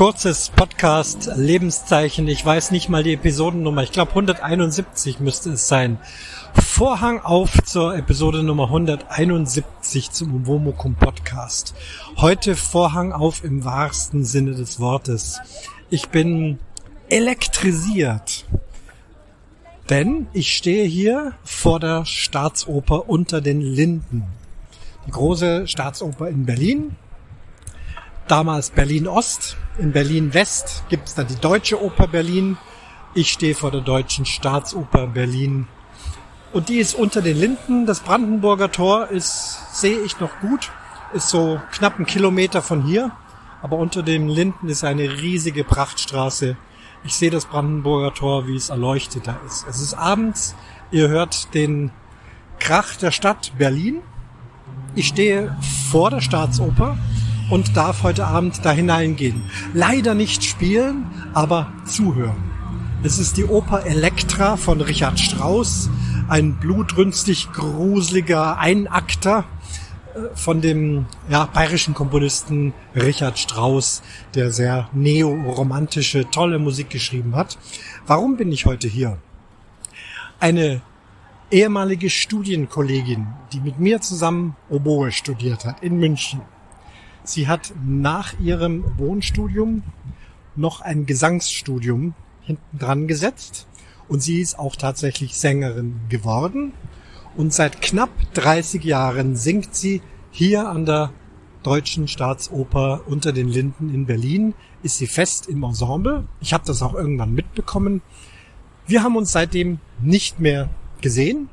kurzes Podcast Lebenszeichen. Ich weiß nicht mal die Episodennummer. Ich glaube 171 müsste es sein. Vorhang auf zur Episode Nummer 171 zum Womokum Podcast. Heute Vorhang auf im wahrsten Sinne des Wortes. Ich bin elektrisiert. Denn ich stehe hier vor der Staatsoper unter den Linden. Die große Staatsoper in Berlin, damals Berlin Ost. In Berlin West gibt es dann die Deutsche Oper Berlin. Ich stehe vor der Deutschen Staatsoper Berlin. Und die ist unter den Linden. Das Brandenburger Tor ist, sehe ich noch gut, ist so knapp einen Kilometer von hier. Aber unter den Linden ist eine riesige Prachtstraße. Ich sehe das Brandenburger Tor, wie es erleuchteter ist. Es ist abends. Ihr hört den Krach der Stadt Berlin. Ich stehe vor der Staatsoper und darf heute Abend da hineingehen. Leider nicht spielen, aber zuhören. Es ist die Oper Elektra von Richard Strauss, ein blutrünstig gruseliger Einakter äh, von dem ja, bayerischen Komponisten Richard Strauss, der sehr neoromantische, tolle Musik geschrieben hat. Warum bin ich heute hier? Eine ehemalige Studienkollegin, die mit mir zusammen Oboe studiert hat in München, Sie hat nach ihrem Wohnstudium noch ein Gesangsstudium hinten dran gesetzt und sie ist auch tatsächlich Sängerin geworden. Und seit knapp 30 Jahren singt sie hier an der Deutschen Staatsoper unter den Linden in Berlin, ist sie fest im Ensemble. Ich habe das auch irgendwann mitbekommen. Wir haben uns seitdem nicht mehr gesehen.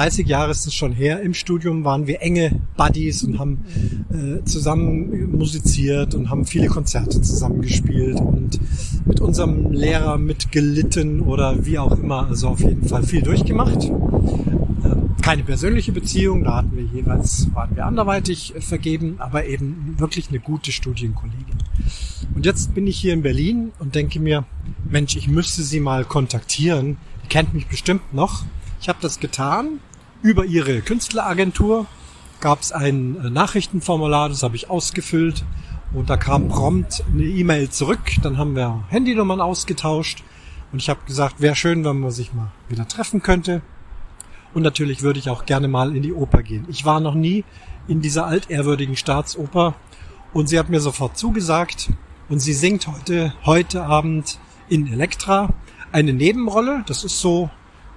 30 Jahre ist es schon her. Im Studium waren wir enge Buddies und haben äh, zusammen musiziert und haben viele Konzerte zusammen gespielt und mit unserem Lehrer mitgelitten oder wie auch immer. Also auf jeden Fall viel durchgemacht. Äh, keine persönliche Beziehung, da hatten wir jeweils, waren wir anderweitig vergeben, aber eben wirklich eine gute Studienkollegin. Und jetzt bin ich hier in Berlin und denke mir, Mensch, ich müsste sie mal kontaktieren. Die kennt mich bestimmt noch. Ich habe das getan. Über ihre Künstleragentur gab es ein äh, Nachrichtenformular, das habe ich ausgefüllt und da kam prompt eine E-Mail zurück. Dann haben wir Handynummern ausgetauscht und ich habe gesagt, wäre schön, wenn man sich mal wieder treffen könnte. Und natürlich würde ich auch gerne mal in die Oper gehen. Ich war noch nie in dieser altehrwürdigen Staatsoper und sie hat mir sofort zugesagt und sie singt heute, heute Abend in Elektra eine Nebenrolle. Das ist so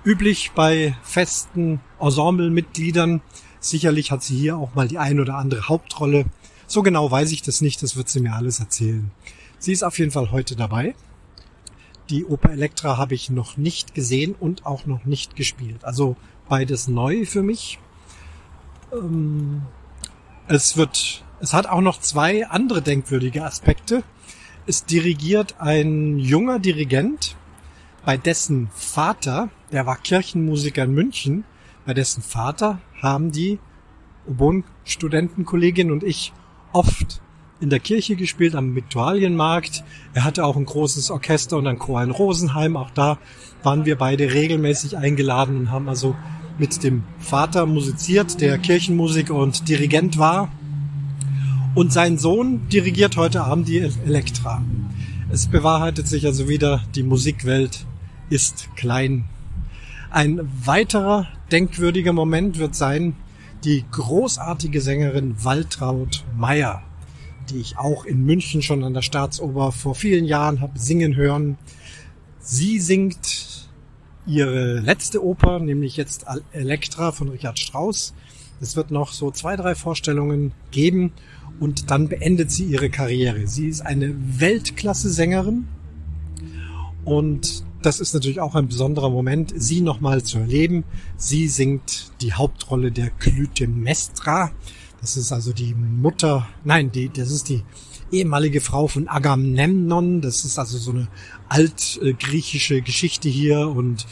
üblich bei festen Ensemblemitgliedern. Sicherlich hat sie hier auch mal die ein oder andere Hauptrolle. So genau weiß ich das nicht, das wird sie mir alles erzählen. Sie ist auf jeden Fall heute dabei. Die Oper Elektra habe ich noch nicht gesehen und auch noch nicht gespielt. Also beides neu für mich. Ähm, es wird, es hat auch noch zwei andere denkwürdige Aspekte. Es dirigiert ein junger Dirigent, bei dessen Vater, der war Kirchenmusiker in München, bei dessen Vater haben die Oboen-Studentenkollegin und ich oft in der Kirche gespielt am Viktualienmarkt. Er hatte auch ein großes Orchester und ein Chor in Rosenheim. Auch da waren wir beide regelmäßig eingeladen und haben also mit dem Vater musiziert, der Kirchenmusiker und Dirigent war. Und sein Sohn dirigiert heute Abend die Elektra. Es bewahrheitet sich also wieder, die Musikwelt ist klein. Ein weiterer denkwürdiger Moment wird sein, die großartige Sängerin Waltraud Meyer, die ich auch in München schon an der Staatsoper vor vielen Jahren habe singen hören. Sie singt ihre letzte Oper, nämlich jetzt Elektra von Richard Strauss. Es wird noch so zwei, drei Vorstellungen geben und dann beendet sie ihre Karriere. Sie ist eine Weltklasse-Sängerin und das ist natürlich auch ein besonderer Moment, sie nochmal zu erleben. Sie singt die Hauptrolle der Clytemnestra. Das ist also die Mutter, nein, die, das ist die ehemalige Frau von Agamemnon. Das ist also so eine altgriechische Geschichte hier und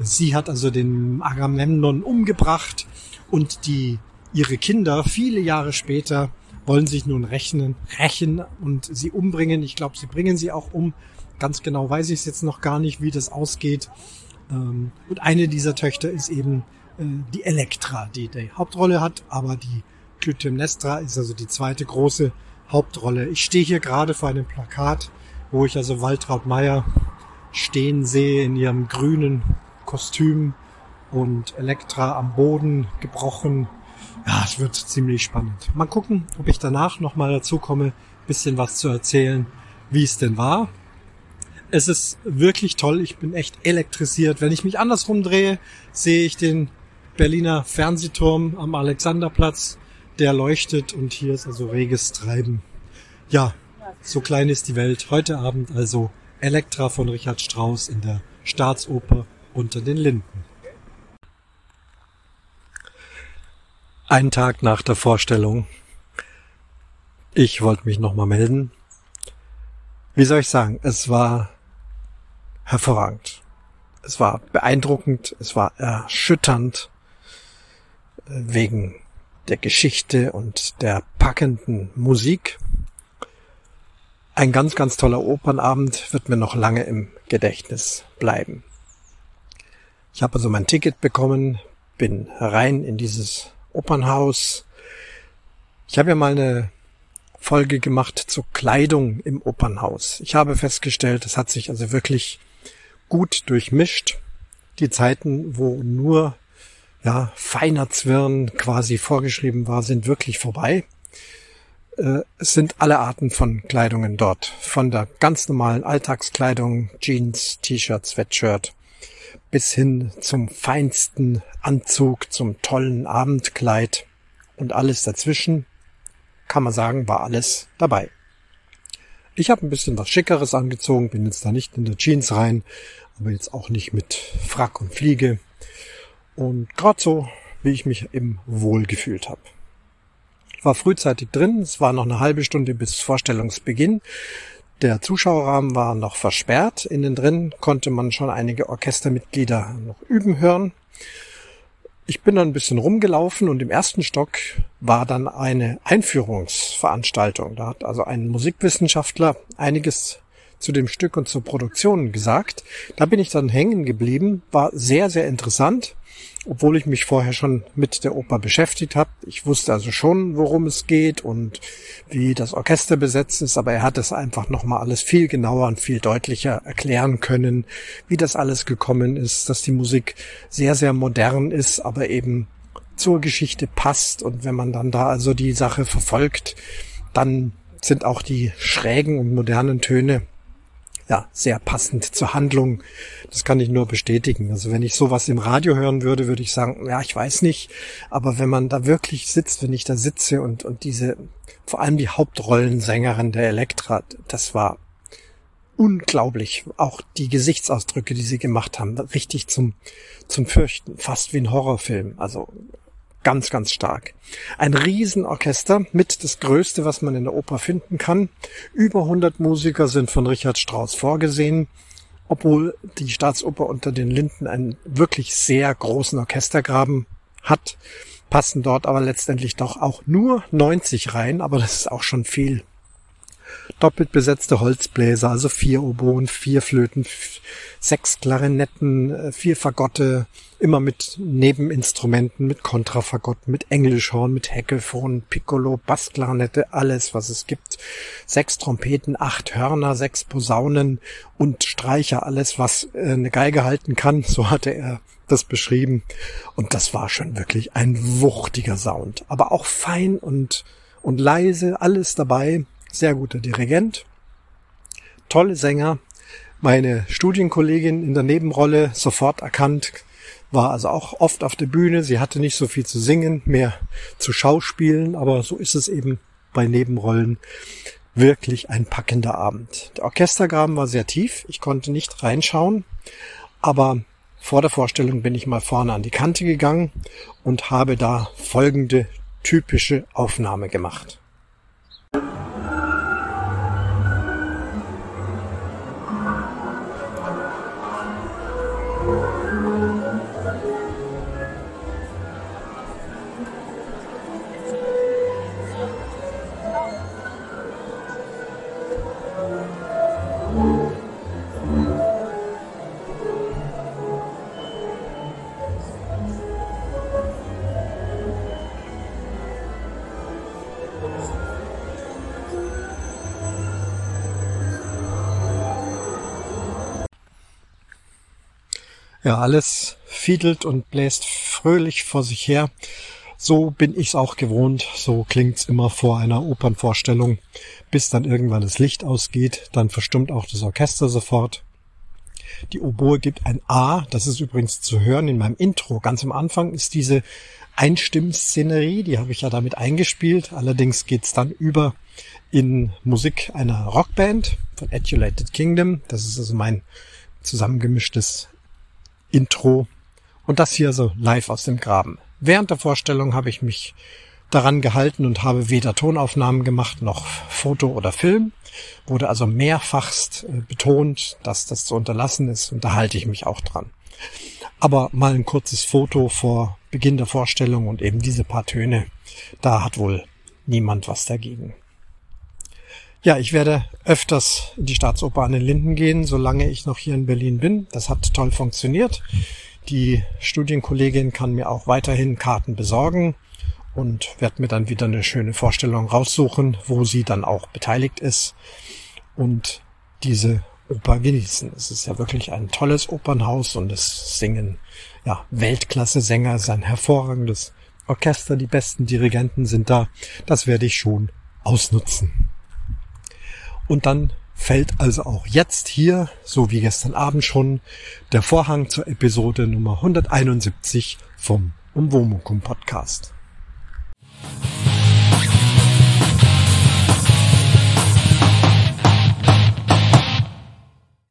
sie hat also den Agamemnon umgebracht und die, ihre Kinder viele Jahre später wollen sich nun rechnen, rächen und sie umbringen. Ich glaube, sie bringen sie auch um Ganz genau weiß ich es jetzt noch gar nicht, wie das ausgeht. Ähm, und eine dieser Töchter ist eben äh, die Elektra, die die Hauptrolle hat, aber die Clytemnestra ist also die zweite große Hauptrolle. Ich stehe hier gerade vor einem Plakat, wo ich also Waltraud Meyer stehen sehe in ihrem grünen Kostüm und Elektra am Boden gebrochen. Ja, es wird ziemlich spannend. Mal gucken, ob ich danach nochmal dazu komme, bisschen was zu erzählen, wie es denn war. Es ist wirklich toll. Ich bin echt elektrisiert. Wenn ich mich andersrum drehe, sehe ich den Berliner Fernsehturm am Alexanderplatz. Der leuchtet und hier ist also reges Treiben. Ja, so klein ist die Welt. Heute Abend also Elektra von Richard Strauss in der Staatsoper unter den Linden. Ein Tag nach der Vorstellung. Ich wollte mich nochmal melden. Wie soll ich sagen? Es war hervorragend. Es war beeindruckend, es war erschütternd äh, wegen der Geschichte und der packenden Musik. Ein ganz, ganz toller Opernabend wird mir noch lange im Gedächtnis bleiben. Ich habe also mein Ticket bekommen, bin rein in dieses Opernhaus. Ich habe ja mal eine Folge gemacht zur Kleidung im Opernhaus. Ich habe festgestellt, es hat sich also wirklich gut durchmischt. Die Zeiten, wo nur ja, feiner Zwirn quasi vorgeschrieben war, sind wirklich vorbei. Äh, es sind alle Arten von Kleidungen dort. Von der ganz normalen Alltagskleidung, Jeans, T-Shirt, Sweatshirt, bis hin zum feinsten Anzug, zum tollen Abendkleid und alles dazwischen, kann man sagen, war alles dabei. Ich habe ein bisschen was Schickeres angezogen, bin jetzt da nicht in der Jeans rein, aber jetzt auch nicht mit Frack und Fliege. Und gerade so, wie ich mich eben wohl gefühlt habe. Ich war frühzeitig drin, es war noch eine halbe Stunde bis Vorstellungsbeginn. Der Zuschauerrahmen war noch versperrt. Innen drin konnte man schon einige Orchestermitglieder noch üben hören. Ich bin dann ein bisschen rumgelaufen und im ersten Stock war dann eine Einführungsveranstaltung. Da hat also ein Musikwissenschaftler einiges zu dem Stück und zur Produktion gesagt. Da bin ich dann hängen geblieben, war sehr, sehr interessant obwohl ich mich vorher schon mit der Oper beschäftigt habe. Ich wusste also schon, worum es geht und wie das Orchester besetzt ist, aber er hat es einfach nochmal alles viel genauer und viel deutlicher erklären können, wie das alles gekommen ist, dass die Musik sehr, sehr modern ist, aber eben zur Geschichte passt und wenn man dann da also die Sache verfolgt, dann sind auch die schrägen und modernen Töne ja, sehr passend zur Handlung. Das kann ich nur bestätigen. Also wenn ich sowas im Radio hören würde, würde ich sagen, ja, ich weiß nicht. Aber wenn man da wirklich sitzt, wenn ich da sitze und, und diese, vor allem die Hauptrollensängerin der Elektra, das war unglaublich. Auch die Gesichtsausdrücke, die sie gemacht haben, richtig zum, zum Fürchten. Fast wie ein Horrorfilm. Also ganz, ganz stark. Ein Riesenorchester mit das Größte, was man in der Oper finden kann. Über 100 Musiker sind von Richard Strauss vorgesehen, obwohl die Staatsoper unter den Linden einen wirklich sehr großen Orchestergraben hat, passen dort aber letztendlich doch auch nur 90 rein, aber das ist auch schon viel doppelt besetzte Holzbläser, also vier Oboen, vier Flöten, sechs Klarinetten, äh, vier Fagotte, immer mit Nebeninstrumenten, mit Kontrafagott, mit Englischhorn, mit Heckelphon, Piccolo, Bassklarinette, alles, was es gibt. Sechs Trompeten, acht Hörner, sechs Posaunen und Streicher, alles, was äh, eine Geige halten kann, so hatte er das beschrieben. Und das war schon wirklich ein wuchtiger Sound, aber auch fein und, und leise, alles dabei sehr guter Dirigent, tolle Sänger. Meine Studienkollegin in der Nebenrolle sofort erkannt, war also auch oft auf der Bühne. Sie hatte nicht so viel zu singen, mehr zu schauspielen, aber so ist es eben bei Nebenrollen. Wirklich ein packender Abend. Der Orchestergraben war sehr tief. Ich konnte nicht reinschauen, aber vor der Vorstellung bin ich mal vorne an die Kante gegangen und habe da folgende typische Aufnahme gemacht. Ja, alles fiedelt und bläst fröhlich vor sich her. So bin ich's auch gewohnt. So klingt's immer vor einer Opernvorstellung, bis dann irgendwann das Licht ausgeht. Dann verstummt auch das Orchester sofort. Die Oboe gibt ein A. Das ist übrigens zu hören in meinem Intro. Ganz am Anfang ist diese Einstimmszenerie, die habe ich ja damit eingespielt. Allerdings geht's dann über in Musik einer Rockband von Adulated Kingdom. Das ist also mein zusammengemischtes Intro. Und das hier so live aus dem Graben. Während der Vorstellung habe ich mich daran gehalten und habe weder Tonaufnahmen gemacht noch Foto oder Film. Wurde also mehrfachst äh, betont, dass das zu unterlassen ist und da halte ich mich auch dran. Aber mal ein kurzes Foto vor Beginn der Vorstellung und eben diese paar Töne, da hat wohl niemand was dagegen. Ja, ich werde öfters in die Staatsoper an den Linden gehen, solange ich noch hier in Berlin bin. Das hat toll funktioniert. Die Studienkollegin kann mir auch weiterhin Karten besorgen und werde mir dann wieder eine schöne Vorstellung raussuchen, wo sie dann auch beteiligt ist und diese Oper genießen. Es ist ja wirklich ein tolles Opernhaus und es singen ja Weltklasse-Sänger, es ist ein hervorragendes Orchester, die besten Dirigenten sind da. Das werde ich schon ausnutzen. Und dann fällt also auch jetzt hier, so wie gestern Abend schon, der Vorhang zur Episode Nummer 171 vom Umwomukum Podcast.